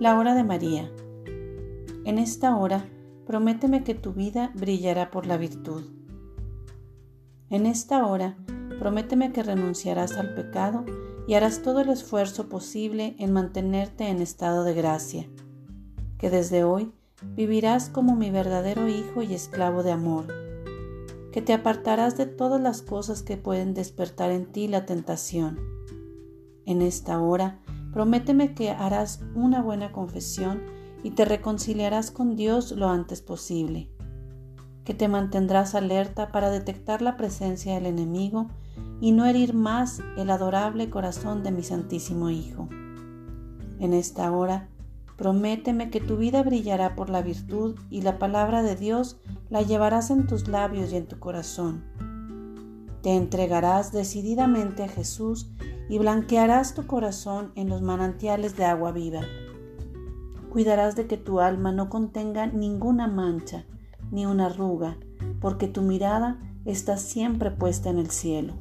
La hora de María. En esta hora, prométeme que tu vida brillará por la virtud. En esta hora, prométeme que renunciarás al pecado y harás todo el esfuerzo posible en mantenerte en estado de gracia, que desde hoy vivirás como mi verdadero hijo y esclavo de amor, que te apartarás de todas las cosas que pueden despertar en ti la tentación. En esta hora, Prométeme que harás una buena confesión y te reconciliarás con Dios lo antes posible, que te mantendrás alerta para detectar la presencia del enemigo y no herir más el adorable corazón de mi Santísimo Hijo. En esta hora, prométeme que tu vida brillará por la virtud y la palabra de Dios la llevarás en tus labios y en tu corazón. Te entregarás decididamente a Jesús y blanquearás tu corazón en los manantiales de agua viva. Cuidarás de que tu alma no contenga ninguna mancha ni una arruga, porque tu mirada está siempre puesta en el cielo.